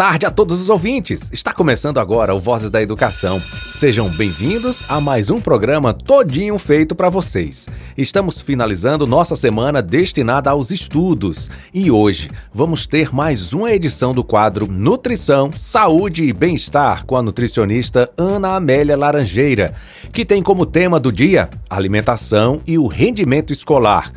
Tarde a todos os ouvintes. Está começando agora o Vozes da Educação. Sejam bem-vindos a mais um programa todinho feito para vocês. Estamos finalizando nossa semana destinada aos estudos e hoje vamos ter mais uma edição do quadro Nutrição, Saúde e Bem-Estar com a nutricionista Ana Amélia Laranjeira, que tem como tema do dia alimentação e o rendimento escolar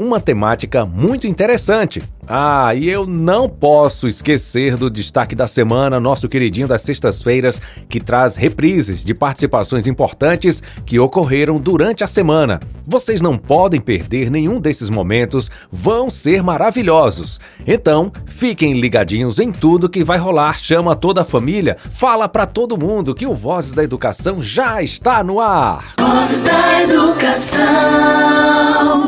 uma temática muito interessante. Ah, e eu não posso esquecer do destaque da semana, nosso queridinho das sextas-feiras, que traz reprises de participações importantes que ocorreram durante a semana. Vocês não podem perder nenhum desses momentos, vão ser maravilhosos. Então, fiquem ligadinhos em tudo que vai rolar. Chama toda a família, fala para todo mundo que o Vozes da Educação já está no ar. Vozes da Educação.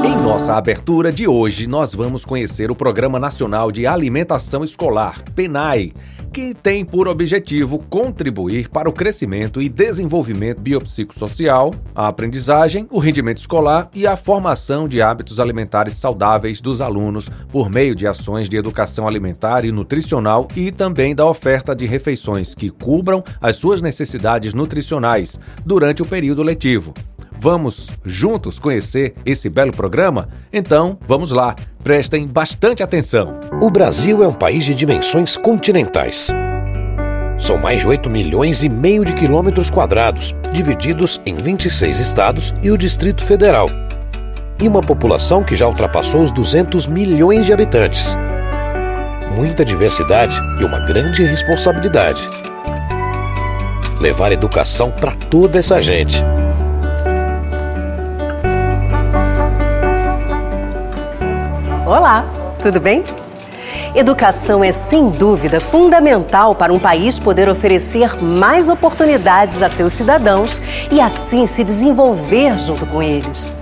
Em nossa abertura de hoje, nós vamos conhecer o programa Programa Nacional de Alimentação Escolar, PENAI, que tem por objetivo contribuir para o crescimento e desenvolvimento biopsicossocial, a aprendizagem, o rendimento escolar e a formação de hábitos alimentares saudáveis dos alunos por meio de ações de educação alimentar e nutricional e também da oferta de refeições que cubram as suas necessidades nutricionais durante o período letivo. Vamos juntos conhecer esse belo programa? Então, vamos lá. Prestem bastante atenção. O Brasil é um país de dimensões continentais. São mais de 8 milhões e meio de quilômetros quadrados, divididos em 26 estados e o Distrito Federal. E uma população que já ultrapassou os 200 milhões de habitantes. Muita diversidade e uma grande responsabilidade. Levar educação para toda essa gente. Olá, tudo bem? Educação é sem dúvida fundamental para um país poder oferecer mais oportunidades a seus cidadãos e assim se desenvolver junto com eles.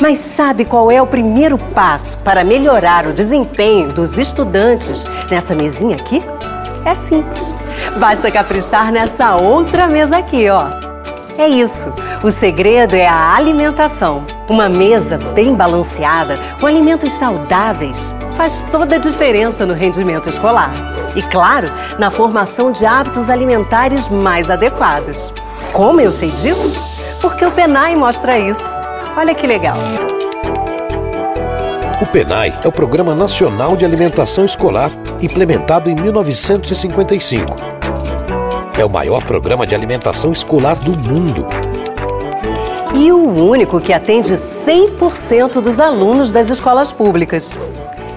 Mas sabe qual é o primeiro passo para melhorar o desempenho dos estudantes nessa mesinha aqui? É simples. Basta caprichar nessa outra mesa aqui, ó. É isso. O segredo é a alimentação. Uma mesa bem balanceada, com alimentos saudáveis, faz toda a diferença no rendimento escolar. E, claro, na formação de hábitos alimentares mais adequados. Como eu sei disso? Porque o PENAI mostra isso. Olha que legal. O PENAI é o Programa Nacional de Alimentação Escolar, implementado em 1955. É o maior programa de alimentação escolar do mundo e o único que atende 100% dos alunos das escolas públicas.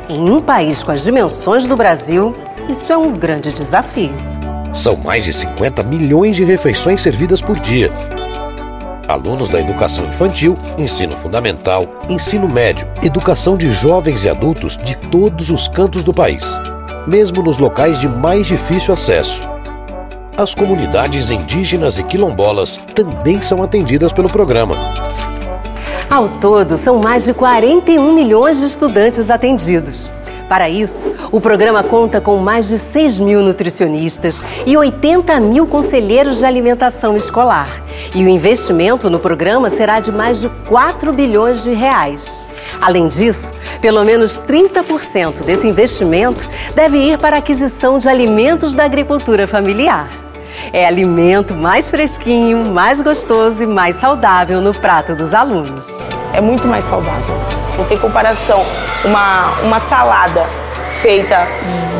Em um país com as dimensões do Brasil, isso é um grande desafio. São mais de 50 milhões de refeições servidas por dia. Alunos da educação infantil, ensino fundamental, ensino médio, educação de jovens e adultos de todos os cantos do país, mesmo nos locais de mais difícil acesso as comunidades indígenas e quilombolas também são atendidas pelo programa. Ao todo, são mais de 41 milhões de estudantes atendidos. Para isso, o programa conta com mais de 6 mil nutricionistas e 80 mil conselheiros de alimentação escolar. E o investimento no programa será de mais de 4 bilhões de reais. Além disso, pelo menos 30% desse investimento deve ir para a aquisição de alimentos da agricultura familiar. É alimento mais fresquinho, mais gostoso e mais saudável no prato dos alunos. É muito mais saudável. Não tem comparação. Uma, uma salada feita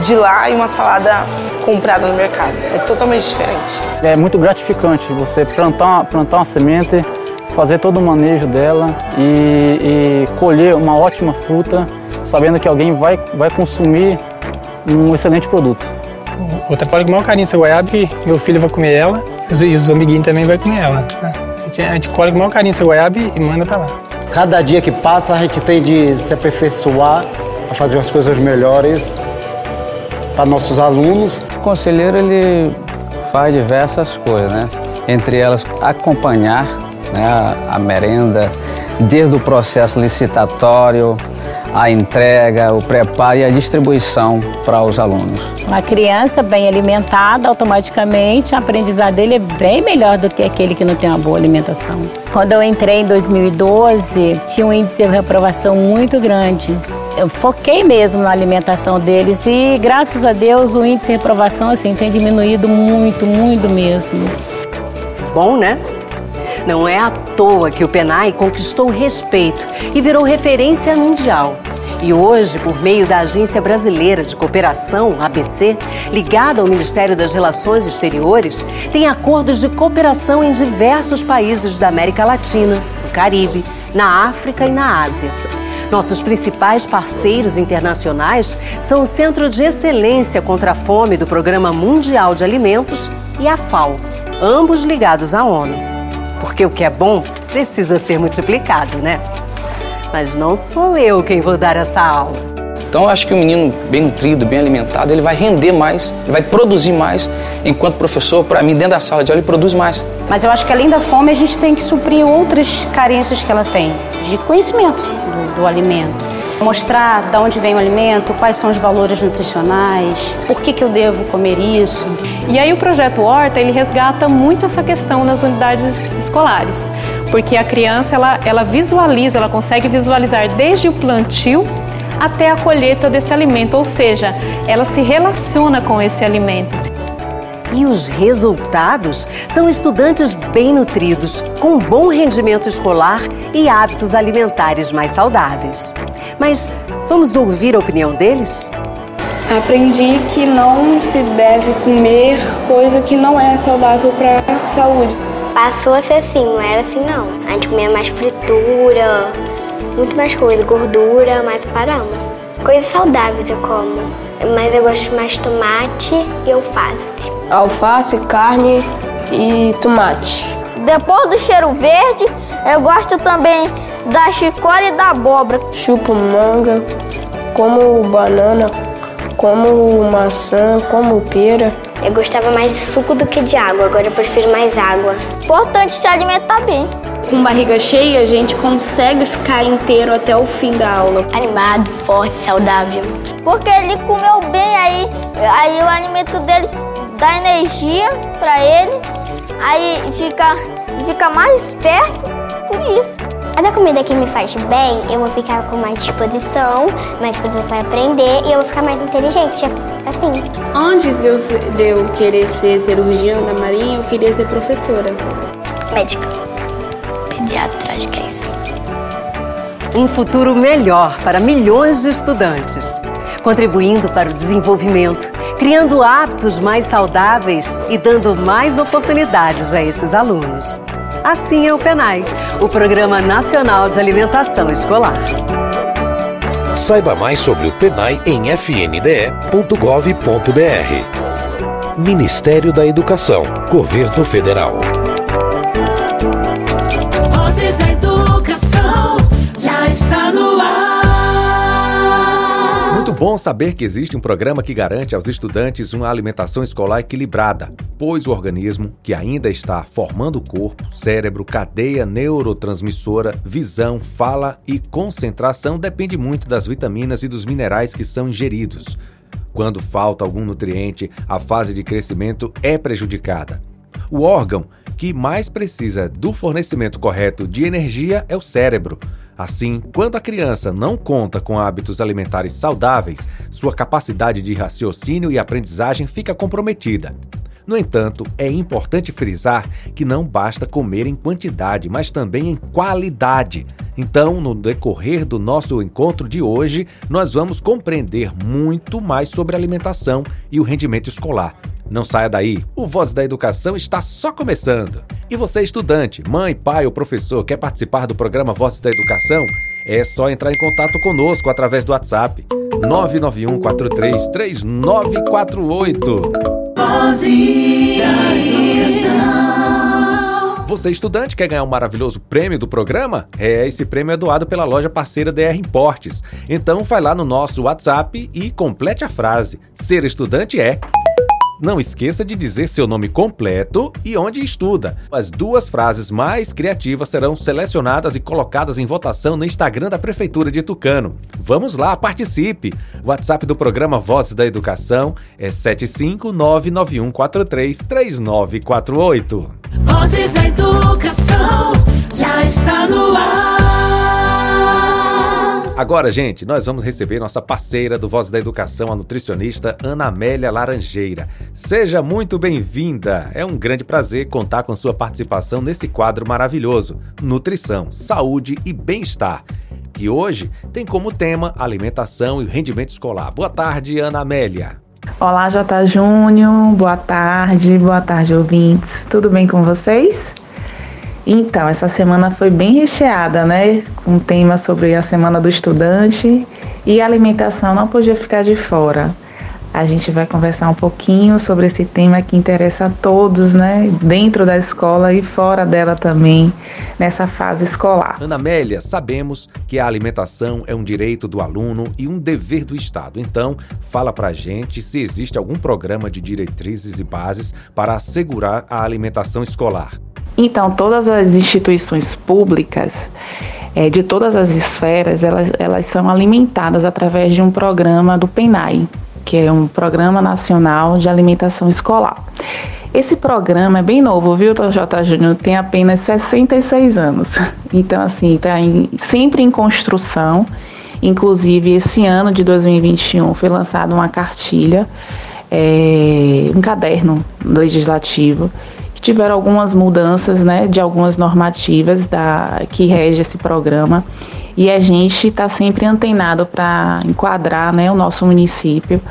de lá e uma salada comprada no mercado. É totalmente diferente. É muito gratificante você plantar, plantar uma semente, fazer todo o manejo dela e, e colher uma ótima fruta, sabendo que alguém vai, vai consumir um excelente produto. Eu trabalho com o maior carinho essa goiaba e meu filho vai comer ela e os amiguinhos também vão comer ela. A gente, a gente colhe com o maior carinho essa goiaba e manda para lá. Cada dia que passa a gente tem de se aperfeiçoar a fazer as coisas melhores para nossos alunos. O conselheiro ele faz diversas coisas, né? Entre elas acompanhar né, a merenda desde o processo licitatório, a entrega, o preparo e a distribuição para os alunos. Uma criança bem alimentada, automaticamente, o aprendizado dele é bem melhor do que aquele que não tem uma boa alimentação. Quando eu entrei em 2012, tinha um índice de reprovação muito grande. eu foquei mesmo na alimentação deles e graças a Deus o índice de reprovação assim tem diminuído muito, muito mesmo. Bom, né? Não é à toa que o Penai conquistou respeito e virou referência mundial. E hoje, por meio da Agência Brasileira de Cooperação, ABC, ligada ao Ministério das Relações Exteriores, tem acordos de cooperação em diversos países da América Latina, no Caribe, na África e na Ásia. Nossos principais parceiros internacionais são o Centro de Excelência contra a Fome do Programa Mundial de Alimentos e a FAO, ambos ligados à ONU. Porque o que é bom precisa ser multiplicado, né? Mas não sou eu quem vou dar essa aula. Então eu acho que o menino bem nutrido, bem alimentado, ele vai render mais, ele vai produzir mais. Enquanto professor, para mim, dentro da sala de aula, ele produz mais. Mas eu acho que além da fome, a gente tem que suprir outras carências que ela tem, de conhecimento do, do alimento. Mostrar de onde vem o alimento, quais são os valores nutricionais, por que, que eu devo comer isso. E aí o projeto Horta, ele resgata muito essa questão nas unidades escolares, porque a criança, ela, ela visualiza, ela consegue visualizar desde o plantio até a colheita desse alimento, ou seja, ela se relaciona com esse alimento. E os resultados são estudantes bem nutridos, com bom rendimento escolar e hábitos alimentares mais saudáveis. Mas vamos ouvir a opinião deles? Aprendi que não se deve comer coisa que não é saudável para a saúde. Passou a ser assim, não era assim não. A gente comia mais fritura, muito mais coisa, gordura, mas paramos. Coisas saudáveis eu como, mas eu gosto mais de tomate e alface. Alface, carne e tomate. Depois do cheiro verde, eu gosto também da chicória e da abóbora. Chupo manga, como banana, como maçã, como pera. Eu gostava mais de suco do que de água, agora eu prefiro mais água. Importante se alimentar bem. Com barriga cheia, a gente consegue ficar inteiro até o fim da aula. Animado, forte, saudável. Porque ele comeu bem aí, aí o alimento dele dá energia para ele, aí fica, fica mais esperto por isso. Cada comida que me faz bem, eu vou ficar com mais disposição, mais disposição para aprender e eu vou ficar mais inteligente, assim. Antes de eu, de eu querer ser cirurgiã da Marinha, eu queria ser professora. Médica. Pediatra, acho que é isso. Um futuro melhor para milhões de estudantes, contribuindo para o desenvolvimento, criando hábitos mais saudáveis e dando mais oportunidades a esses alunos. Assim é o PENAI, o Programa Nacional de Alimentação Escolar. Saiba mais sobre o PENAI em fnde.gov.br. Ministério da Educação, Governo Federal. Muito bom saber que existe um programa que garante aos estudantes uma alimentação escolar equilibrada, pois o organismo, que ainda está formando o corpo, cérebro, cadeia neurotransmissora, visão, fala e concentração, depende muito das vitaminas e dos minerais que são ingeridos. Quando falta algum nutriente, a fase de crescimento é prejudicada. O órgão que mais precisa do fornecimento correto de energia é o cérebro. Assim, quando a criança não conta com hábitos alimentares saudáveis, sua capacidade de raciocínio e aprendizagem fica comprometida. No entanto, é importante frisar que não basta comer em quantidade, mas também em qualidade. Então, no decorrer do nosso encontro de hoje, nós vamos compreender muito mais sobre alimentação e o rendimento escolar. Não saia daí, o Voz da Educação está só começando. E você, estudante, mãe, pai ou professor, quer participar do programa Voz da Educação? É só entrar em contato conosco através do WhatsApp 991 43 3948. Você, estudante, quer ganhar um maravilhoso prêmio do programa? É, esse prêmio é doado pela loja parceira DR Importes. Então, vai lá no nosso WhatsApp e complete a frase: Ser estudante é. Não esqueça de dizer seu nome completo e onde estuda. As duas frases mais criativas serão selecionadas e colocadas em votação no Instagram da Prefeitura de Tucano. Vamos lá, participe! WhatsApp do programa Vozes da Educação é 75991433948. Vozes da Educação já está no ar. Agora, gente, nós vamos receber nossa parceira do Voz da Educação, a nutricionista Ana Amélia Laranjeira. Seja muito bem-vinda. É um grande prazer contar com sua participação nesse quadro maravilhoso: Nutrição, Saúde e Bem-Estar. Que hoje tem como tema alimentação e rendimento escolar. Boa tarde, Ana Amélia. Olá, J. Júnior. Boa tarde, boa tarde, ouvintes. Tudo bem com vocês? Então, essa semana foi bem recheada, né? Com um tema sobre a Semana do Estudante e alimentação não podia ficar de fora. A gente vai conversar um pouquinho sobre esse tema que interessa a todos, né? Dentro da escola e fora dela também, nessa fase escolar. Ana Amélia, sabemos que a alimentação é um direito do aluno e um dever do Estado. Então, fala pra gente se existe algum programa de diretrizes e bases para assegurar a alimentação escolar. Então, todas as instituições públicas, é, de todas as esferas, elas, elas são alimentadas através de um programa do PENAI, que é um Programa Nacional de Alimentação Escolar. Esse programa é bem novo, viu, J. Júnior? Tem apenas 66 anos. Então, assim, está sempre em construção. Inclusive, esse ano de 2021 foi lançada uma cartilha, é, um caderno legislativo tiveram algumas mudanças, né, de algumas normativas da que rege esse programa. E a gente está sempre antenado para enquadrar, né, o nosso município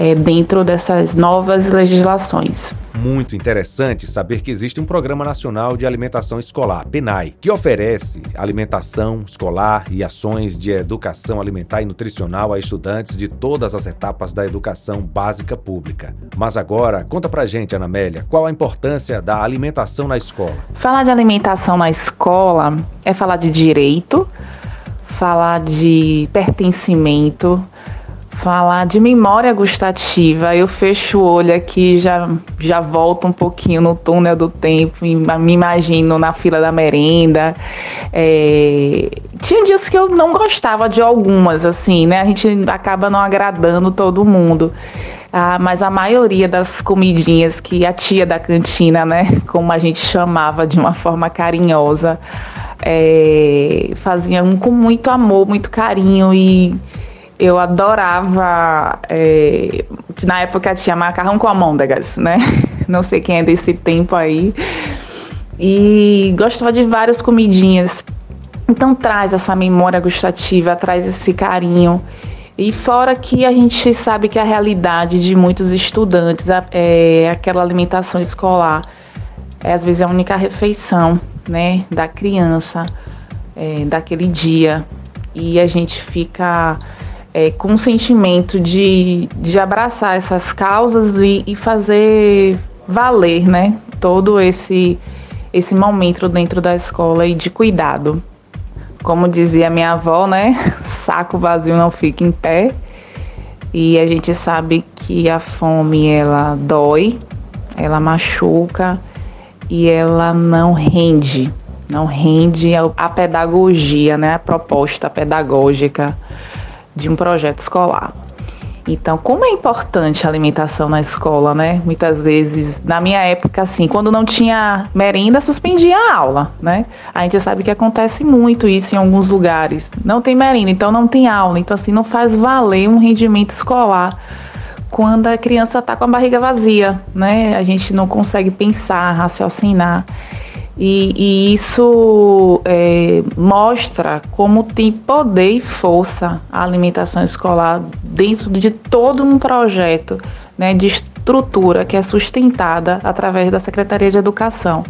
é, dentro dessas novas legislações. Muito interessante saber que existe um Programa Nacional de Alimentação Escolar, PENAI, que oferece alimentação escolar e ações de educação alimentar e nutricional a estudantes de todas as etapas da educação básica pública. Mas agora, conta pra gente, Ana Amélia, qual a importância da alimentação na escola? Falar de alimentação na escola é falar de direito, falar de pertencimento, falar de memória gustativa, eu fecho o olho aqui já já volto um pouquinho no túnel do tempo, me imagino na fila da merenda. É... Tinha dias que eu não gostava de algumas, assim, né? A gente acaba não agradando todo mundo. Ah, mas a maioria das comidinhas que a tia da cantina, né, como a gente chamava de uma forma carinhosa, é, faziam com muito amor, muito carinho e eu adorava. É, na época tinha macarrão com amôndegas, né? Não sei quem é desse tempo aí. E gostava de várias comidinhas. Então traz essa memória gustativa, traz esse carinho. E fora que a gente sabe que a realidade de muitos estudantes é aquela alimentação escolar. É, às vezes é a única refeição, né, da criança, é, daquele dia. E a gente fica é, com o sentimento de, de abraçar essas causas e, e fazer valer, né, todo esse esse momento dentro da escola e de cuidado. Como dizia minha avó, né, saco vazio não fica em pé. E a gente sabe que a fome ela dói, ela machuca e ela não rende, não rende a pedagogia, né, a proposta pedagógica de um projeto escolar. Então, como é importante a alimentação na escola, né? Muitas vezes, na minha época, assim, quando não tinha merenda, suspendia a aula, né? A gente sabe que acontece muito isso em alguns lugares. Não tem merenda, então não tem aula. Então, assim, não faz valer um rendimento escolar quando a criança está com a barriga vazia, né? A gente não consegue pensar, raciocinar. E, e isso é, mostra como tem poder e força a alimentação escolar dentro de todo um projeto né, de estrutura que é sustentada através da Secretaria de Educação.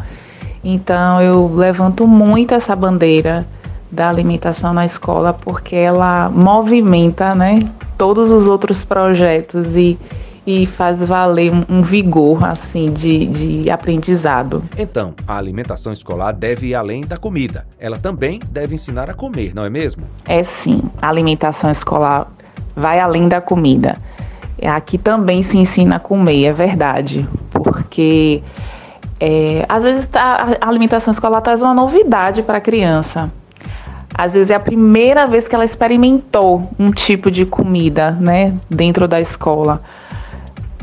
Então eu levanto muito essa bandeira da alimentação na escola porque ela movimenta né, todos os outros projetos e e faz valer um, vigor assim de, de aprendizado. Então, a alimentação escolar deve ir além da comida. Ela também deve ensinar a comer, não é mesmo? É sim. A alimentação escolar vai além da comida. Aqui também se ensina a comer, é verdade, porque é, às vezes a alimentação escolar traz uma novidade para a criança. Às vezes é a primeira vez que ela experimentou um tipo de comida, né, dentro da escola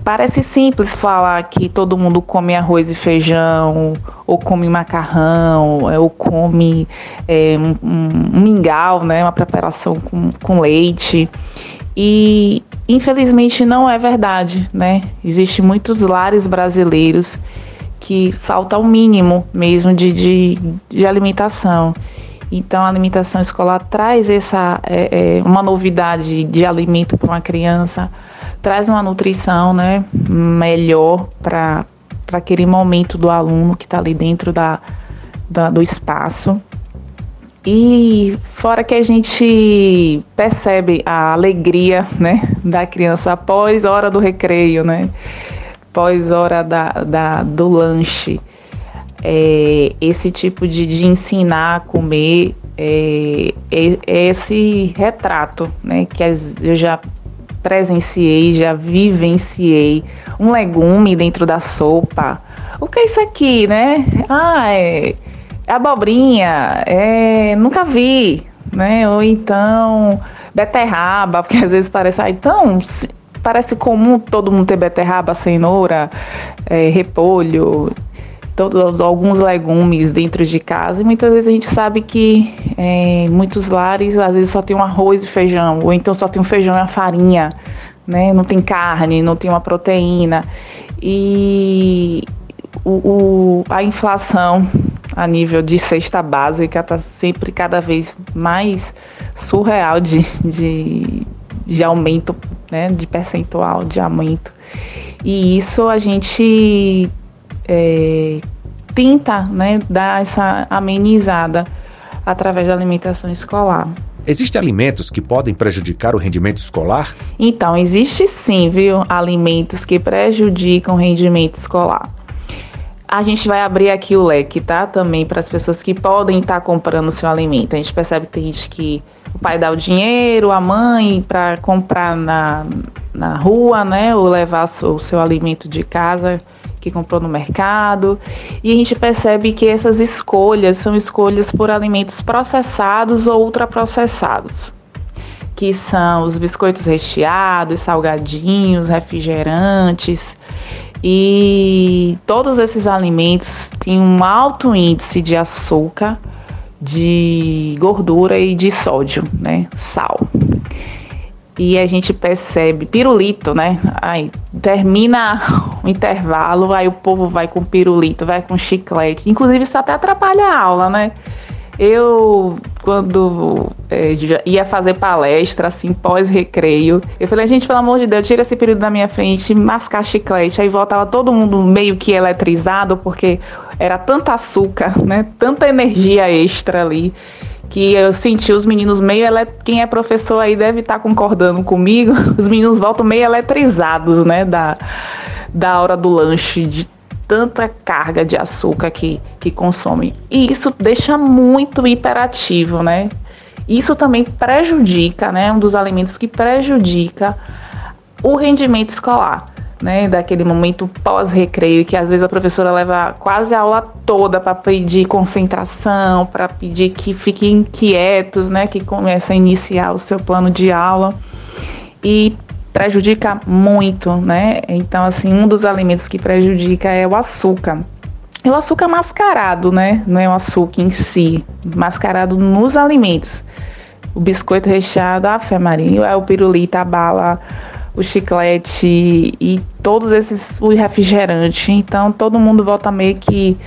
Parece simples falar que todo mundo come arroz e feijão, ou come macarrão, é, ou come é, um, um, mingau, né, uma preparação com, com leite. E infelizmente não é verdade, né? Existem muitos lares brasileiros que falta o mínimo mesmo de, de, de alimentação. Então a alimentação escolar traz essa é, é, uma novidade de alimento para uma criança, traz uma nutrição né, melhor para aquele momento do aluno que está ali dentro da, da, do espaço. E fora que a gente percebe a alegria né, da criança após a hora do recreio, né? Após hora da, da, do lanche. É, esse tipo de, de ensinar a comer é, é, é esse retrato né, que eu já presenciei, já vivenciei. Um legume dentro da sopa. O que é isso aqui, né? Ah, é abobrinha, é, nunca vi, né? Ou então beterraba, porque às vezes parece, ah, então parece comum todo mundo ter beterraba, cenoura, é, repolho, todos alguns legumes dentro de casa e muitas vezes a gente sabe que é, muitos lares às vezes só tem um arroz e feijão ou então só tem um feijão e a farinha, né? Não tem carne, não tem uma proteína e o, o a inflação a nível de cesta básica está sempre cada vez mais surreal de, de, de aumento, né, de percentual de aumento. E isso a gente é, tenta né, dar essa amenizada através da alimentação escolar. Existem alimentos que podem prejudicar o rendimento escolar? Então, existe sim, viu, alimentos que prejudicam o rendimento escolar. A gente vai abrir aqui o leque, tá? Também para as pessoas que podem estar tá comprando o seu alimento. A gente percebe que tem gente que o pai dá o dinheiro, a mãe, para comprar na, na rua, né? Ou levar o seu alimento de casa que comprou no mercado. E a gente percebe que essas escolhas são escolhas por alimentos processados ou ultraprocessados. Que são os biscoitos recheados, salgadinhos, refrigerantes e todos esses alimentos têm um alto índice de açúcar, de gordura e de sódio, né? Sal. E a gente percebe pirulito, né? Aí termina o intervalo, aí o povo vai com pirulito, vai com chiclete. Inclusive isso até atrapalha a aula, né? Eu, quando é, ia fazer palestra, assim, pós-recreio, eu falei, gente, pelo amor de Deus, tira esse período da minha frente, mascar chiclete. Aí voltava todo mundo meio que eletrizado, porque era tanta açúcar, né? Tanta energia extra ali que eu senti os meninos meio ele... quem é professor aí deve estar tá concordando comigo. Os meninos voltam meio eletrizados, né, da da hora do lanche, de tanta carga de açúcar que, que consome. E isso deixa muito hiperativo, né? Isso também prejudica, né? Um dos alimentos que prejudica o rendimento escolar, né? Daquele momento pós-recreio, que às vezes a professora leva quase a aula toda para pedir concentração, para pedir que fiquem quietos, né? Que comece a iniciar o seu plano de aula. E prejudica muito, né? Então, assim, um dos alimentos que prejudica é o açúcar. E o açúcar mascarado, né? Não é o açúcar em si, mascarado nos alimentos. O biscoito recheado, a fé marinho, é o pirulito, a bala, o chiclete e todos esses, o refrigerante. Então, todo mundo volta meio que,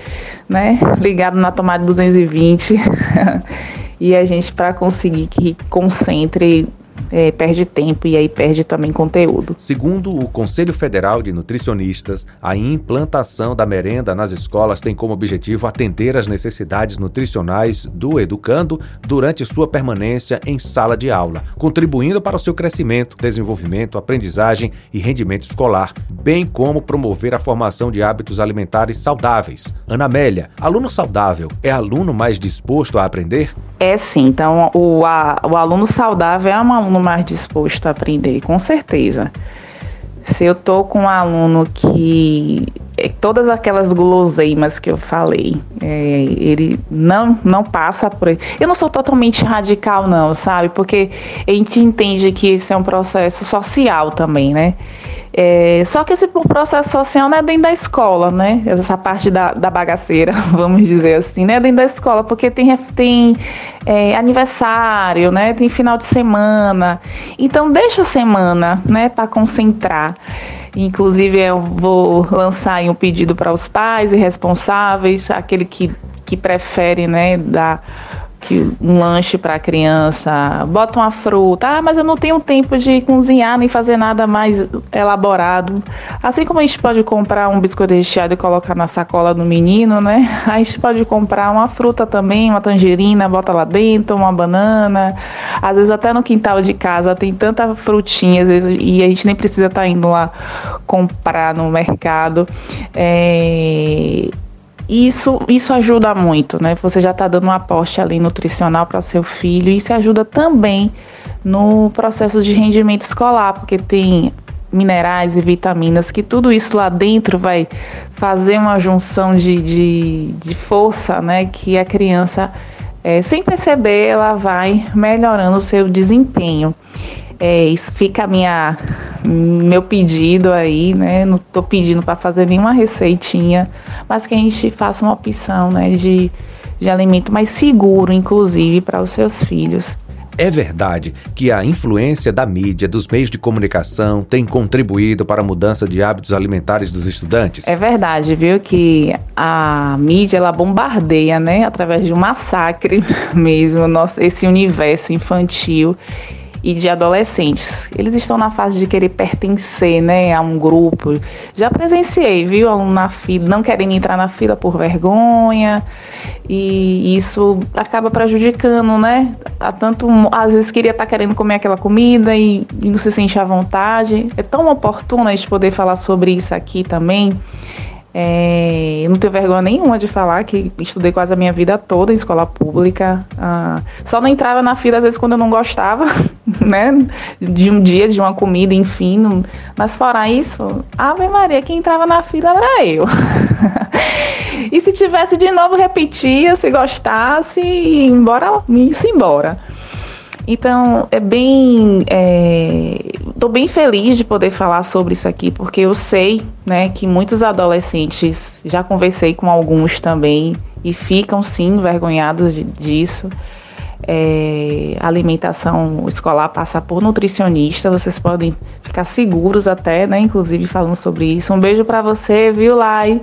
né, ligado na tomada 220. e a gente, para conseguir que concentre é, perde tempo e aí perde também conteúdo. Segundo o Conselho Federal de Nutricionistas, a implantação da merenda nas escolas tem como objetivo atender às necessidades nutricionais do educando durante sua permanência em sala de aula, contribuindo para o seu crescimento, desenvolvimento, aprendizagem e rendimento escolar, bem como promover a formação de hábitos alimentares saudáveis. Ana Amélia, aluno saudável é aluno mais disposto a aprender? É sim. Então, o, a, o aluno saudável é um aluno mais disposto a aprender, com certeza. Se eu tô com um aluno que é, todas aquelas guloseimas que eu falei, é, ele não não passa por. Eu não sou totalmente radical não, sabe? Porque a gente entende que esse é um processo social também, né? É, só que esse processo social não é dentro da escola, né? Essa parte da, da bagaceira, vamos dizer assim, não é dentro da escola, porque tem, tem é, aniversário, né? Tem final de semana. Então deixa a semana, né, para concentrar. Inclusive eu vou lançar um pedido para os pais e responsáveis, aquele que, que prefere, né, dar que um lanche para a criança, bota uma fruta, ah, mas eu não tenho tempo de cozinhar nem fazer nada mais elaborado. Assim como a gente pode comprar um biscoito recheado e colocar na sacola do menino, né? A gente pode comprar uma fruta também, uma tangerina, bota lá dentro, uma banana. Às vezes até no quintal de casa tem tanta frutinha, às vezes, e a gente nem precisa estar tá indo lá comprar no mercado. É isso, isso ajuda muito, né? Você já está dando um aporte ali nutricional para seu filho. Isso ajuda também no processo de rendimento escolar, porque tem minerais e vitaminas, que tudo isso lá dentro vai fazer uma junção de, de, de força, né? Que a criança, é, sem perceber, ela vai melhorando o seu desempenho. É, isso fica a minha, meu pedido aí, né? Não estou pedindo para fazer nenhuma receitinha, mas que a gente faça uma opção, né, de, de alimento mais seguro, inclusive, para os seus filhos. É verdade que a influência da mídia, dos meios de comunicação, tem contribuído para a mudança de hábitos alimentares dos estudantes? É verdade, viu? Que a mídia ela bombardeia, né? Através de um massacre mesmo, nosso, esse universo infantil e de adolescentes. Eles estão na fase de querer pertencer, né, a um grupo. Já presenciei, viu, aluno na fila, não querendo entrar na fila por vergonha, e isso acaba prejudicando, né? A tanto, às vezes queria estar querendo comer aquela comida e, e não se sente à vontade. É tão oportuno a gente poder falar sobre isso aqui também. É, eu não tenho vergonha nenhuma de falar que estudei quase a minha vida toda em escola pública. Ah, só não entrava na fila às vezes quando eu não gostava, né? De um dia, de uma comida, enfim. Não, mas fora isso, Ave Maria, quem entrava na fila era eu. e se tivesse de novo, repetia, se gostasse, e embora, isso embora. Então, é bem. Estou bem feliz de poder falar sobre isso aqui, porque eu sei né, que muitos adolescentes, já conversei com alguns também, e ficam sim envergonhados de, disso. É, alimentação escolar passa por nutricionista, vocês podem ficar seguros até, né? Inclusive falando sobre isso. Um beijo para você, viu, Lai?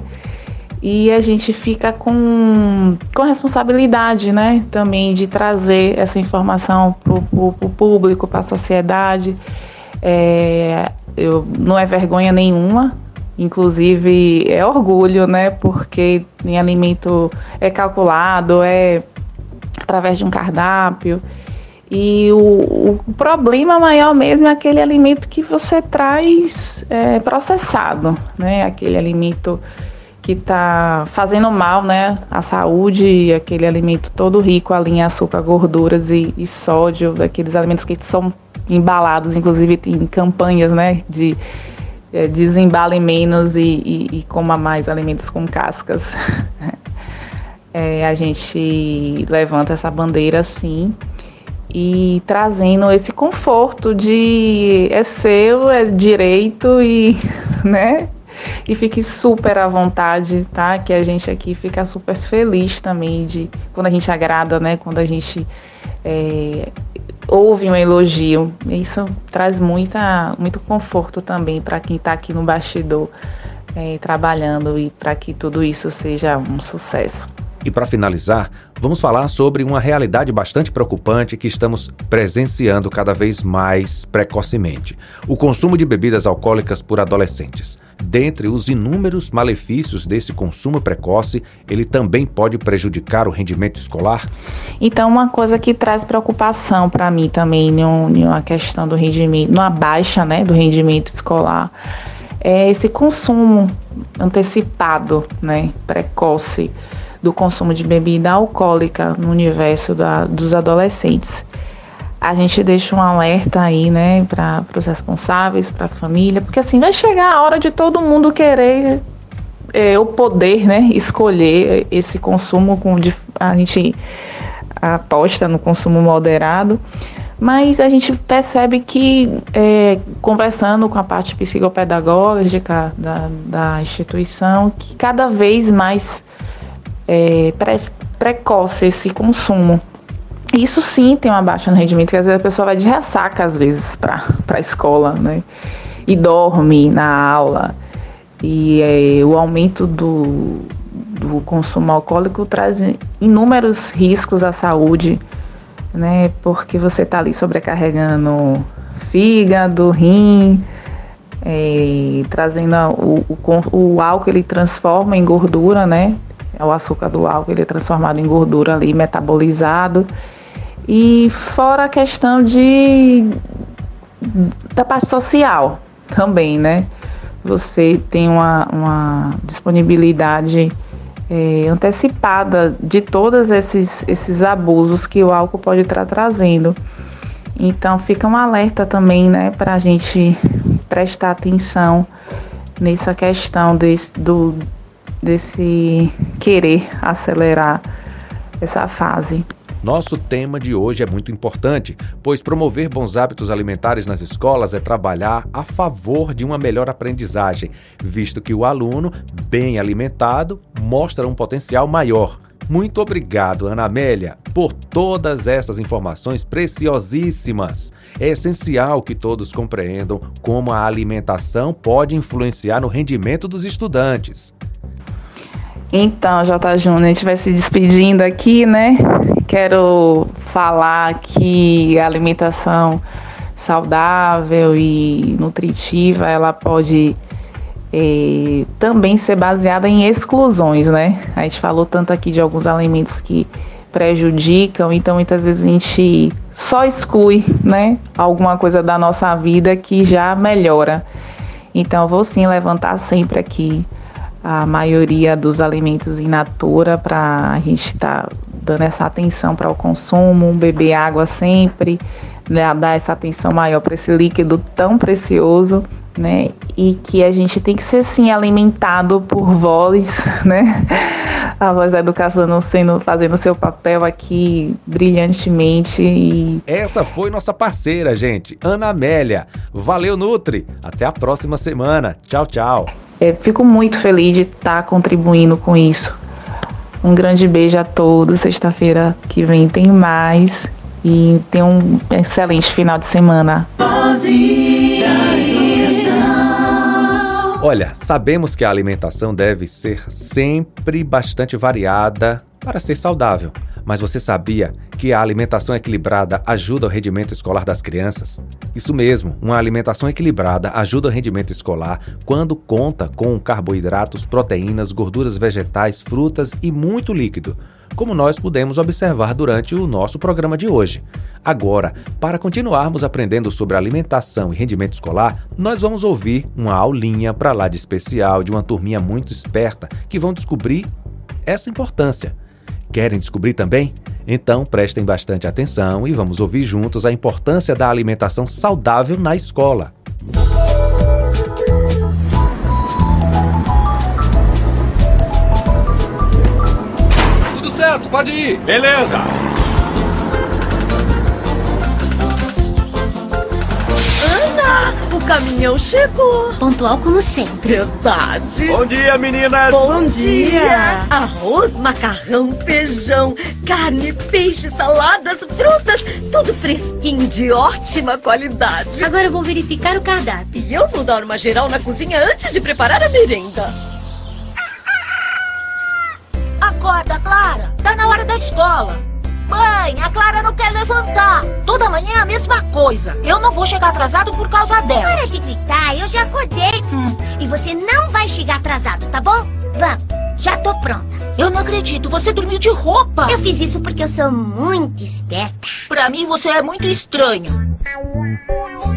e a gente fica com, com responsabilidade, né, também de trazer essa informação para o público, para a sociedade. É, eu, não é vergonha nenhuma, inclusive é orgulho, né, porque em alimento é calculado, é através de um cardápio. E o, o, problema maior mesmo é aquele alimento que você traz é, processado, né? Aquele alimento que está fazendo mal, né, à saúde, aquele alimento todo rico ali em açúcar, gorduras e, e sódio, daqueles alimentos que são embalados, inclusive tem campanhas, né, de é, desembale menos e, e, e, coma mais alimentos com cascas. é, a gente levanta essa bandeira assim e trazendo esse conforto de é seu, é direito e, né, e fique super à vontade, tá? Que a gente aqui fica super feliz também de quando a gente agrada, né? Quando a gente é, ouve um elogio. Isso traz muita, muito conforto também para quem está aqui no bastidor é, trabalhando e para que tudo isso seja um sucesso. E para finalizar, vamos falar sobre uma realidade bastante preocupante que estamos presenciando cada vez mais precocemente: o consumo de bebidas alcoólicas por adolescentes. Dentre os inúmeros malefícios desse consumo precoce, ele também pode prejudicar o rendimento escolar? Então, uma coisa que traz preocupação para mim também, numa questão do rendimento, numa baixa né, do rendimento escolar, é esse consumo antecipado, né, precoce do consumo de bebida alcoólica no universo da, dos adolescentes. A gente deixa um alerta aí, né, para os responsáveis, para a família, porque assim vai chegar a hora de todo mundo querer é, o poder, né, escolher esse consumo com a gente aposta no consumo moderado, Mas a gente percebe que, é, conversando com a parte psicopedagógica da, da instituição, que cada vez mais é, pre, precoce esse consumo. Isso sim tem uma baixa no rendimento, porque às vezes a pessoa vai de ressaca, às vezes, para a escola, né? E dorme na aula. E é, o aumento do, do consumo alcoólico traz inúmeros riscos à saúde, né? Porque você está ali sobrecarregando fígado, rim, é, trazendo o, o, o álcool ele transforma em gordura, né? O açúcar do álcool ele é transformado em gordura ali, metabolizado. E fora a questão de da parte social também, né? Você tem uma, uma disponibilidade é, antecipada de todos esses, esses abusos que o álcool pode estar trazendo. Então fica um alerta também, né, para a gente prestar atenção nessa questão desse, do, desse querer acelerar essa fase. Nosso tema de hoje é muito importante, pois promover bons hábitos alimentares nas escolas é trabalhar a favor de uma melhor aprendizagem, visto que o aluno, bem alimentado, mostra um potencial maior. Muito obrigado, Ana Amélia, por todas essas informações preciosíssimas. É essencial que todos compreendam como a alimentação pode influenciar no rendimento dos estudantes. Então, J. Júnior, a gente vai se despedindo aqui, né? Quero falar que a alimentação saudável e nutritiva, ela pode é, também ser baseada em exclusões, né? A gente falou tanto aqui de alguns alimentos que prejudicam, então muitas vezes a gente só exclui, né? Alguma coisa da nossa vida que já melhora. Então, vou sim levantar sempre aqui a maioria dos alimentos in natura para a gente estar tá dando essa atenção para o consumo, beber água sempre, né, dar essa atenção maior para esse líquido tão precioso, né? E que a gente tem que ser sim alimentado por voz, né? A voz da educação sendo fazendo seu papel aqui brilhantemente e Essa foi nossa parceira, gente, Ana Amélia. Valeu Nutri. Até a próxima semana. Tchau, tchau. É, fico muito feliz de estar tá contribuindo com isso. Um grande beijo a todos. Sexta-feira que vem tem mais. E tenha um excelente final de semana. Olha, sabemos que a alimentação deve ser sempre bastante variada para ser saudável. Mas você sabia que a alimentação equilibrada ajuda o rendimento escolar das crianças? Isso mesmo, uma alimentação equilibrada ajuda o rendimento escolar quando conta com carboidratos, proteínas, gorduras vegetais, frutas e muito líquido, como nós pudemos observar durante o nosso programa de hoje. Agora, para continuarmos aprendendo sobre alimentação e rendimento escolar, nós vamos ouvir uma aulinha para lá de especial de uma turminha muito esperta que vão descobrir essa importância. Querem descobrir também? Então prestem bastante atenção e vamos ouvir juntos a importância da alimentação saudável na escola. Tudo certo, pode ir. Beleza. Caminhão chegou. Pontual como sempre. Verdade. Bom dia, meninas. Bom, dia. Arroz, macarrão, feijão, carne, peixe, saladas, frutas, tudo fresquinho de ótima qualidade. Agora eu vou verificar o cardápio. E eu vou dar uma geral na cozinha antes de preparar a merenda. Acorda, Clara. Tá na hora da escola. Mãe, a Clara não quer levantar. Toda manhã é a mesma coisa. Eu não vou chegar atrasado por causa dela. Para de gritar, eu já acordei. Hum. E você não vai chegar atrasado, tá bom? Vamos, já tô pronta. Eu não acredito, você dormiu de roupa. Eu fiz isso porque eu sou muito esperta. Pra mim, você é muito estranho.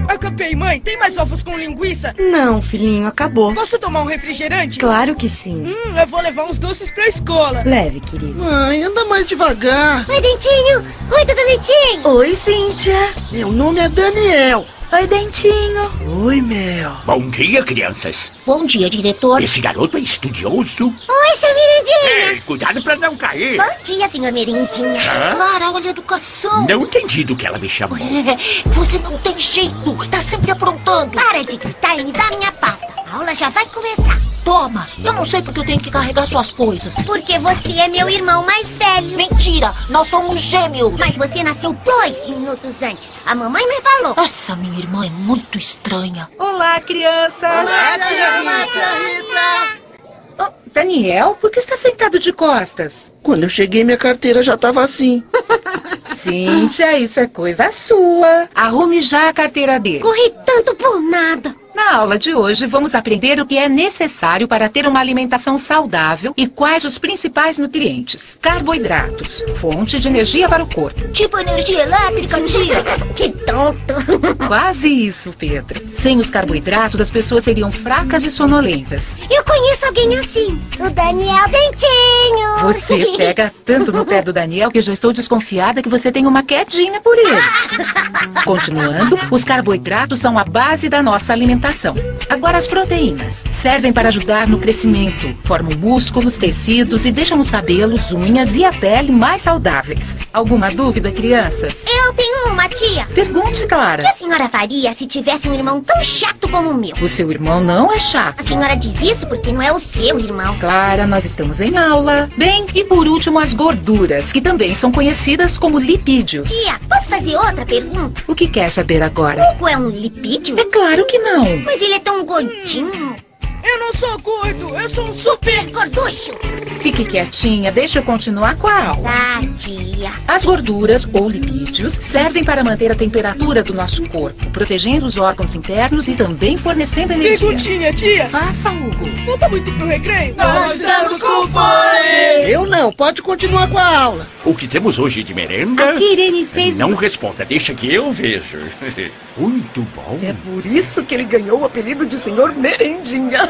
Acabei, mãe. Tem mais ovos com linguiça? Não, filhinho, acabou. Posso tomar um refrigerante? Claro que sim. Hum, eu vou levar uns doces pra escola. Leve, querido. Mãe, anda mais devagar. Oi, Dentinho. Oi, Dona Dentinho. Oi, Cíntia. Meu nome é Daniel. Oi, Dentinho. Oi, Mel. Bom dia, crianças. Bom dia, diretor. Esse garoto é estudioso. Oi, seu Merendinha. Ei, cuidado pra não cair. Bom dia, senhor Merendinha. Hã? Clara, olha a educação. Não entendi do que ela me chamou. Você não tem jeito. Tá sempre aprontando. Para de gritar e me dá minha pasta. A aula já vai começar. Toma. Eu não sei porque eu tenho que carregar suas coisas. Porque você é meu irmão mais velho. Mentira. Nós somos gêmeos. Mas você nasceu dois minutos antes. A mamãe me falou. Essa minha irmã é muito estranha. Olá, crianças. Olá, tia Olá, tia Rita. Oh, Daniel, por que está sentado de costas? Quando eu cheguei, minha carteira já estava assim. Cíntia, isso é coisa sua. Arrume já a carteira dele. Corri tanto por nada. Na aula de hoje, vamos aprender o que é necessário para ter uma alimentação saudável e quais os principais nutrientes. Carboidratos, fonte de energia para o corpo. Tipo energia elétrica, tia. que tonto. Quase isso, Pedro. Sem os carboidratos, as pessoas seriam fracas e sonolentas. Eu conheço alguém assim. O Daniel Dentinho. Você pega tanto no pé do Daniel que eu já estou desconfiada que você tem uma quedinha por ele. Continuando, os carboidratos são a base da nossa alimentação. Agora, as proteínas servem para ajudar no crescimento, formam músculos, tecidos e deixam os cabelos, unhas e a pele mais saudáveis. Alguma dúvida, crianças? Eu tenho uma, tia. Pergunte, Clara. O que a senhora faria se tivesse um irmão tão chato como o meu? O seu irmão não é chato. A senhora diz isso porque não é o seu irmão. Clara, nós estamos em aula. Bem, e por último, as gorduras, que também são conhecidas como lipídios. Tia, posso fazer outra pergunta? O que quer saber agora? Hugo é um lipídio? É claro que não. Mas ele é tão gordinho. Eu não sou gordo, eu sou um super gorducho. Fique quietinha, deixa eu continuar com a aula. Tá, tia. As gorduras, ou lipídios, servem para manter a temperatura do nosso corpo, protegendo os órgãos internos e também fornecendo energia. Perguntinha, tia. Faça, Hugo. Falta muito pro recreio? Nós estamos com fome! Eu não, pode continuar com a aula. O que temos hoje de merenda? A tia Irene fez... Não responda, deixa que eu vejo. Muito bom. É por isso que ele ganhou o apelido de Senhor Merendinha.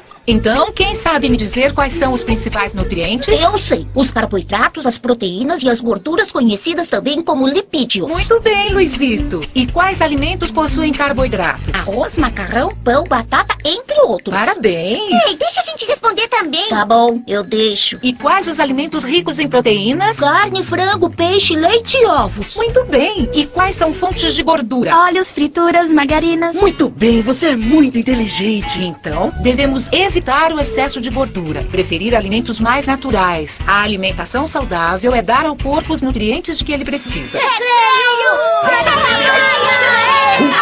Então, quem sabe me dizer quais são os principais nutrientes? Eu sei. Os carboidratos, as proteínas e as gorduras conhecidas também como lipídios. Muito bem, Luizito. E quais alimentos possuem carboidratos? Arroz, macarrão, pão, batata, entre outros. Parabéns. Ei, deixa a gente responder também. Tá bom, eu deixo. E quais os alimentos ricos em proteínas? Carne, frango, peixe, leite e ovos. Muito bem. E quais são fontes de gordura? Óleos, frituras, margarinas. Muito bem, você é muito inteligente. Então, devemos evitar o excesso de gordura, preferir alimentos mais naturais. A alimentação saudável é dar ao corpo os nutrientes de que ele precisa.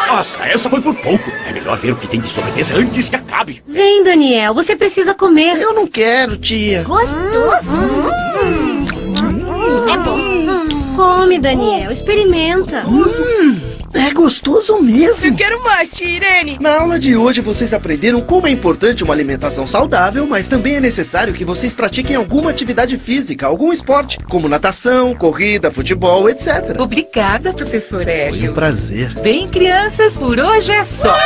Nossa, essa foi por pouco. É melhor ver o que tem de sobremesa antes que acabe. Vem, Daniel, você precisa comer. Eu não quero, tia. Gostoso. Hum. É bom. Come, Daniel, experimenta. Hum, é gostoso mesmo. Eu quero mais, tia Irene. Na aula de hoje vocês aprenderam como é importante uma alimentação saudável, mas também é necessário que vocês pratiquem alguma atividade física, algum esporte, como natação, corrida, futebol, etc. Obrigada, professor Hélio. Um prazer. Bem, crianças, por hoje é só.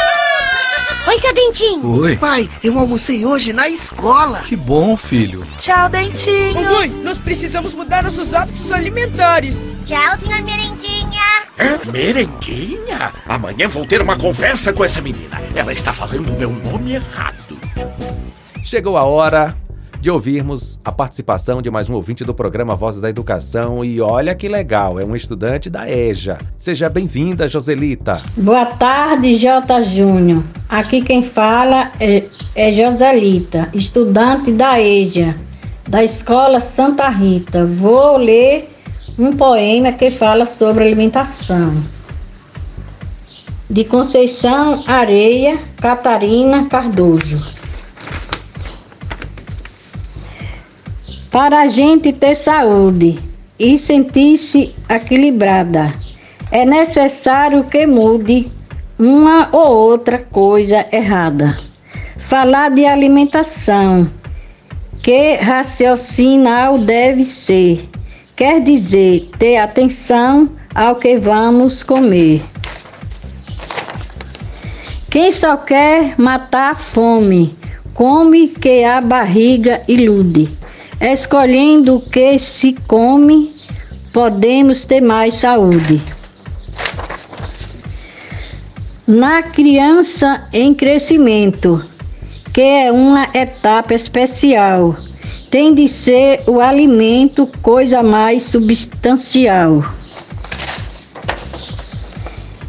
Oi, seu Dentinho. Oi. Pai, eu almocei hoje na escola. Que bom, filho. Tchau, Dentinho. Mamãe, nós precisamos mudar nossos hábitos alimentares. Tchau, senhor Merendinha. É, merendinha? Amanhã vou ter uma conversa com essa menina. Ela está falando o meu nome errado. Chegou a hora de ouvirmos a participação de mais um ouvinte do programa Vozes da Educação. E olha que legal, é um estudante da EJA. Seja bem-vinda, Joselita. Boa tarde, J. Júnior. Aqui quem fala é, é Joselita, estudante da EJA, da Escola Santa Rita. Vou ler um poema que fala sobre alimentação. De Conceição Areia, Catarina Cardoso. Para a gente ter saúde e sentir-se equilibrada, é necessário que mude uma ou outra coisa errada. Falar de alimentação, que raciocinal deve ser, quer dizer ter atenção ao que vamos comer. Quem só quer matar a fome, come que a barriga ilude. Escolhendo o que se come, podemos ter mais saúde. Na criança em crescimento, que é uma etapa especial, tem de ser o alimento coisa mais substancial.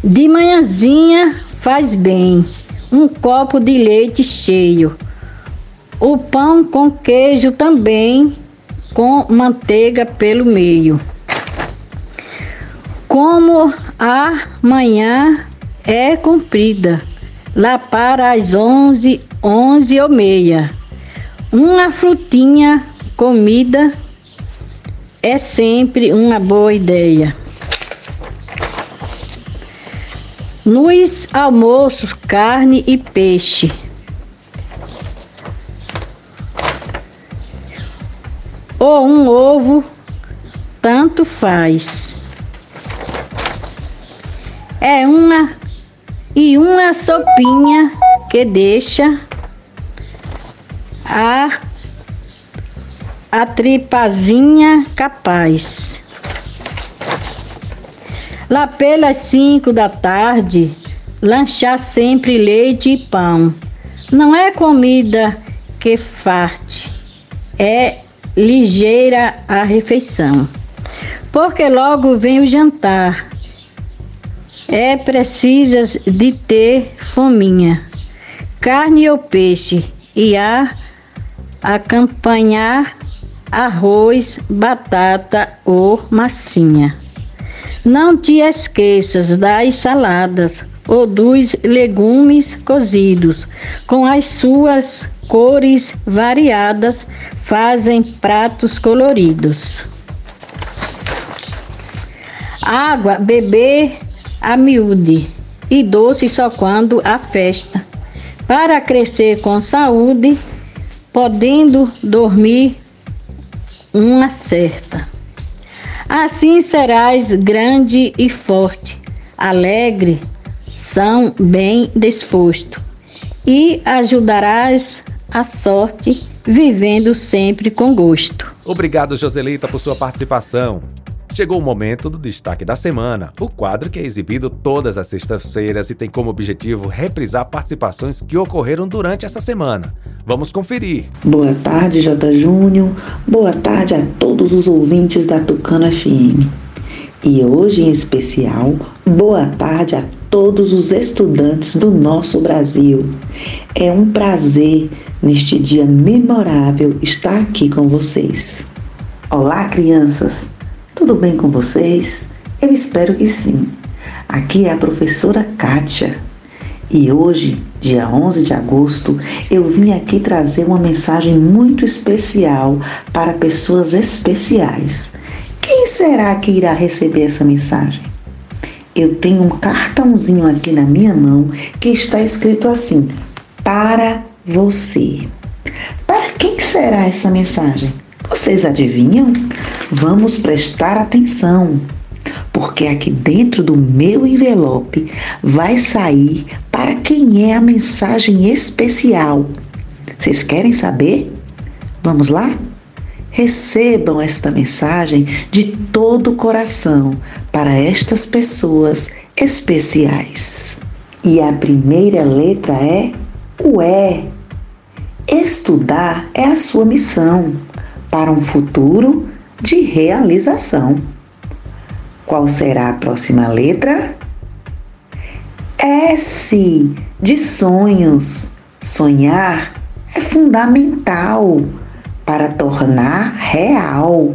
De manhãzinha faz bem, um copo de leite cheio. O pão com queijo também, com manteiga pelo meio. Como a manhã é comprida, lá para as onze, onze ou meia. Uma frutinha comida é sempre uma boa ideia. Nos almoços, carne e peixe. Ou um ovo, tanto faz. É uma e uma sopinha que deixa a a tripazinha capaz. Lá pelas cinco da tarde, lanchar sempre leite e pão. Não é comida que farte, é ligeira a refeição. Porque logo vem o jantar. É precisas de ter fominha, carne ou peixe e a acompanhar arroz, batata ou massinha. Não te esqueças das saladas ou dos legumes cozidos, com as suas cores variadas, fazem pratos coloridos. Água, beber a miúde e doce só quando há festa, para crescer com saúde, podendo dormir uma certa. Assim serás grande e forte, alegre, são bem disposto, e ajudarás a sorte, vivendo sempre com gosto. Obrigado, Joselita, por sua participação. Chegou o momento do destaque da semana, o quadro que é exibido todas as sextas-feiras e tem como objetivo reprisar participações que ocorreram durante essa semana. Vamos conferir. Boa tarde, J. Júnior. Boa tarde a todos os ouvintes da Tucano FM. E hoje, em especial, boa tarde a todos os estudantes do nosso Brasil. É um prazer, neste dia memorável, estar aqui com vocês. Olá, crianças! Tudo bem com vocês? Eu espero que sim. Aqui é a professora Kátia. E hoje, dia 11 de agosto, eu vim aqui trazer uma mensagem muito especial para pessoas especiais. Quem será que irá receber essa mensagem? Eu tenho um cartãozinho aqui na minha mão que está escrito assim: Para você. Para quem será essa mensagem? Vocês adivinham? Vamos prestar atenção, porque aqui dentro do meu envelope vai sair para quem é a mensagem especial. Vocês querem saber? Vamos lá? Recebam esta mensagem de todo o coração para estas pessoas especiais. E a primeira letra é o E. Estudar é a sua missão para um futuro de realização. Qual será a próxima letra? S de sonhos. Sonhar é fundamental para tornar real.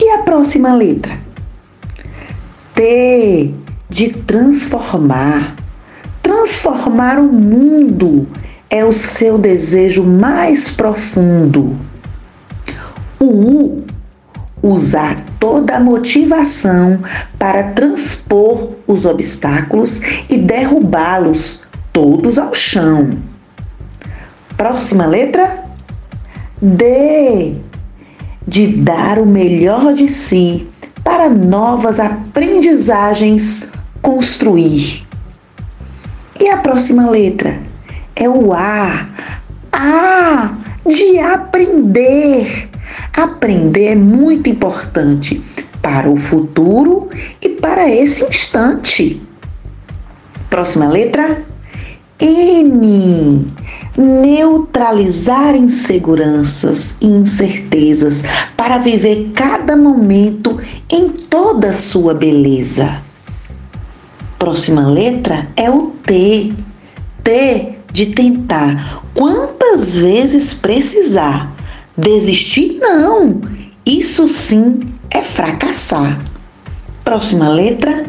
E a próxima letra? T de transformar. Transformar o mundo é o seu desejo mais profundo. O U, usar toda a motivação para transpor os obstáculos e derrubá-los todos ao chão. Próxima letra? D, de dar o melhor de si para novas aprendizagens construir. E a próxima letra? é o A. A de aprender. Aprender é muito importante para o futuro e para esse instante. Próxima letra. N. Neutralizar inseguranças e incertezas para viver cada momento em toda a sua beleza. Próxima letra é o T. T de tentar quantas vezes precisar. Desistir não. Isso sim é fracassar. Próxima letra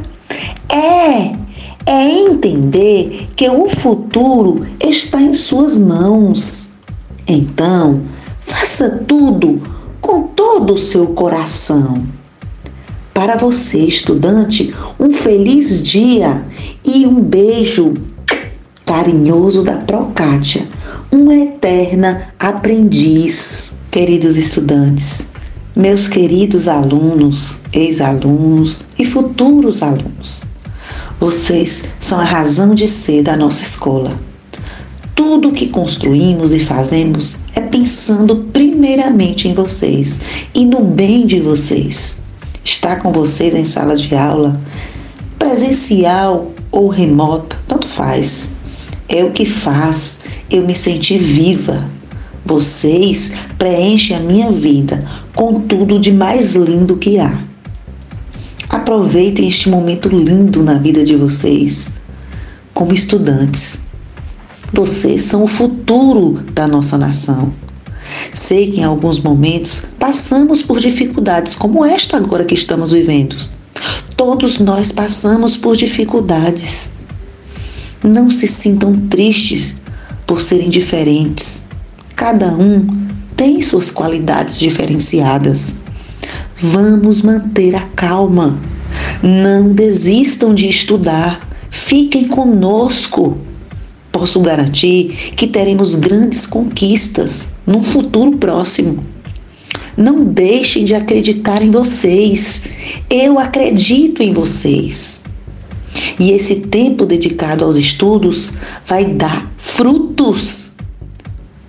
é é entender que o futuro está em suas mãos. Então, faça tudo com todo o seu coração. Para você, estudante, um feliz dia e um beijo carinhoso da Procátia, uma eterna aprendiz. Queridos estudantes, meus queridos alunos, ex-alunos e futuros alunos, vocês são a razão de ser da nossa escola. Tudo o que construímos e fazemos é pensando primeiramente em vocês e no bem de vocês. Estar com vocês em sala de aula, presencial ou remota, tanto faz. É o que faz eu me sentir viva. Vocês preenchem a minha vida com tudo de mais lindo que há. Aproveitem este momento lindo na vida de vocês, como estudantes. Vocês são o futuro da nossa nação. Sei que em alguns momentos passamos por dificuldades como esta agora que estamos vivendo. Todos nós passamos por dificuldades. Não se sintam tristes por serem diferentes. Cada um tem suas qualidades diferenciadas. Vamos manter a calma. Não desistam de estudar. Fiquem conosco. Posso garantir que teremos grandes conquistas num futuro próximo. Não deixem de acreditar em vocês. Eu acredito em vocês. E esse tempo dedicado aos estudos vai dar frutos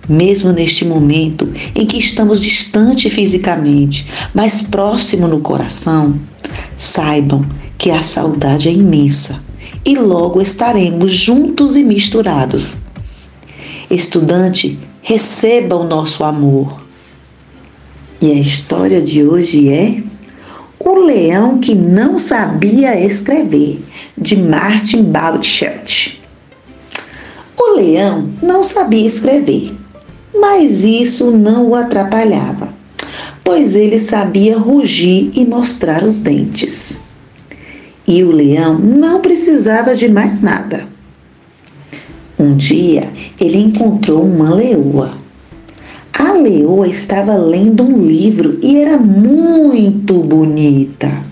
mesmo neste momento em que estamos distante fisicamente, mas próximo no coração, saibam que a saudade é imensa e logo estaremos juntos e misturados. Estudante, receba o nosso amor. E a história de hoje é O Leão que Não Sabia Escrever, de Martin Baldchert. O leão não sabia escrever mas isso não o atrapalhava, pois ele sabia rugir e mostrar os dentes. E o leão não precisava de mais nada. Um dia ele encontrou uma leoa. A leoa estava lendo um livro e era muito bonita.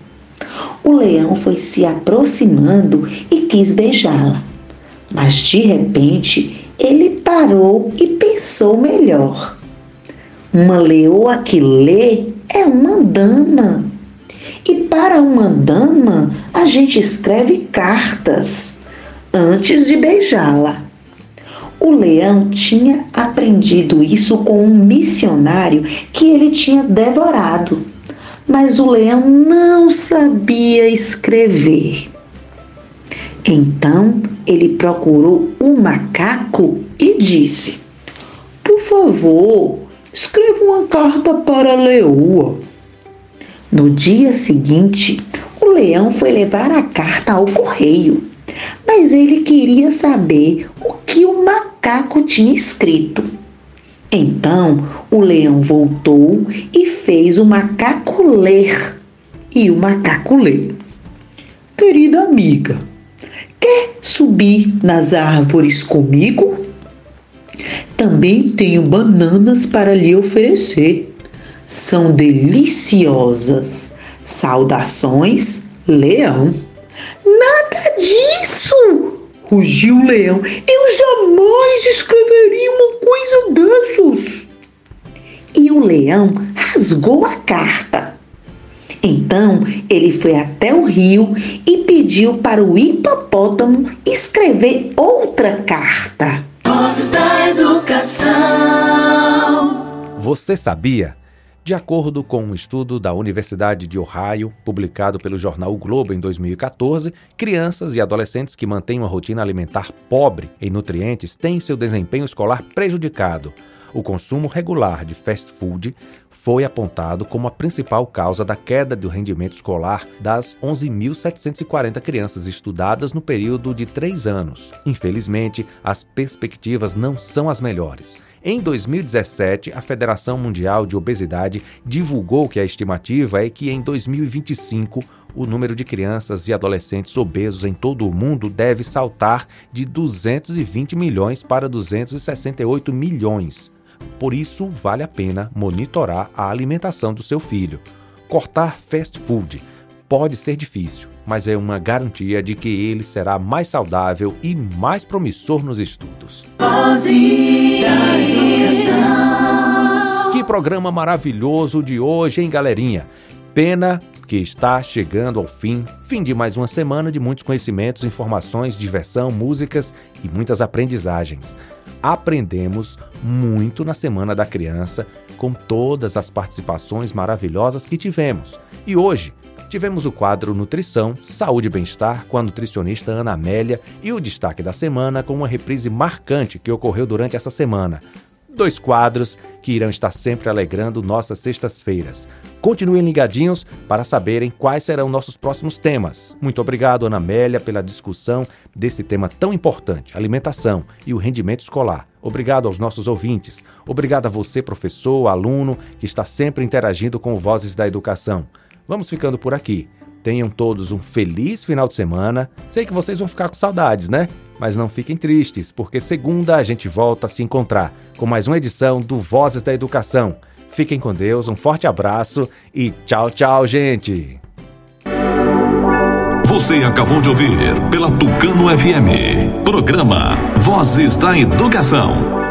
O leão foi se aproximando e quis beijá-la, mas de repente ele parou e pensou melhor. Uma leoa que lê é uma dama. E para uma dama, a gente escreve cartas antes de beijá-la. O leão tinha aprendido isso com um missionário que ele tinha devorado, mas o leão não sabia escrever. Então ele procurou um macaco e disse: Por favor, escreva uma carta para a leoa. No dia seguinte, o leão foi levar a carta ao correio, mas ele queria saber o que o macaco tinha escrito. Então o leão voltou e fez o macaco ler. E o macaco lê: Querida amiga, Quer subir nas árvores comigo? Também tenho bananas para lhe oferecer. São deliciosas. Saudações, leão. Nada disso! rugiu o leão. Eu jamais escreveria uma coisa dessas. E o leão rasgou a carta então ele foi até o rio e pediu para o hipopótamo escrever outra carta. Vozes da Educação. Você sabia De acordo com um estudo da Universidade de Ohio, publicado pelo jornal o Globo em 2014, crianças e adolescentes que mantêm uma rotina alimentar pobre em nutrientes têm seu desempenho escolar prejudicado. O consumo regular de fast food foi apontado como a principal causa da queda do rendimento escolar das 11.740 crianças estudadas no período de três anos. Infelizmente, as perspectivas não são as melhores. Em 2017, a Federação Mundial de Obesidade divulgou que a estimativa é que em 2025 o número de crianças e adolescentes obesos em todo o mundo deve saltar de 220 milhões para 268 milhões. Por isso, vale a pena monitorar a alimentação do seu filho. Cortar fast food pode ser difícil, mas é uma garantia de que ele será mais saudável e mais promissor nos estudos. Que programa maravilhoso de hoje, hein, galerinha? Pena que está chegando ao fim, fim de mais uma semana de muitos conhecimentos, informações, diversão, músicas e muitas aprendizagens aprendemos muito na Semana da Criança com todas as participações maravilhosas que tivemos. E hoje tivemos o quadro Nutrição, Saúde e Bem-Estar com a nutricionista Ana Amélia e o destaque da semana com uma reprise marcante que ocorreu durante essa semana. Dois quadros que irão estar sempre alegrando nossas sextas-feiras. Continuem ligadinhos para saberem quais serão nossos próximos temas. Muito obrigado, Ana Amélia, pela discussão desse tema tão importante, alimentação e o rendimento escolar. Obrigado aos nossos ouvintes. Obrigado a você, professor, aluno, que está sempre interagindo com Vozes da Educação. Vamos ficando por aqui. Tenham todos um feliz final de semana. Sei que vocês vão ficar com saudades, né? Mas não fiquem tristes, porque segunda a gente volta a se encontrar com mais uma edição do Vozes da Educação. Fiquem com Deus, um forte abraço e tchau, tchau, gente! Você acabou de ouvir pela Tucano FM, programa Vozes da Educação.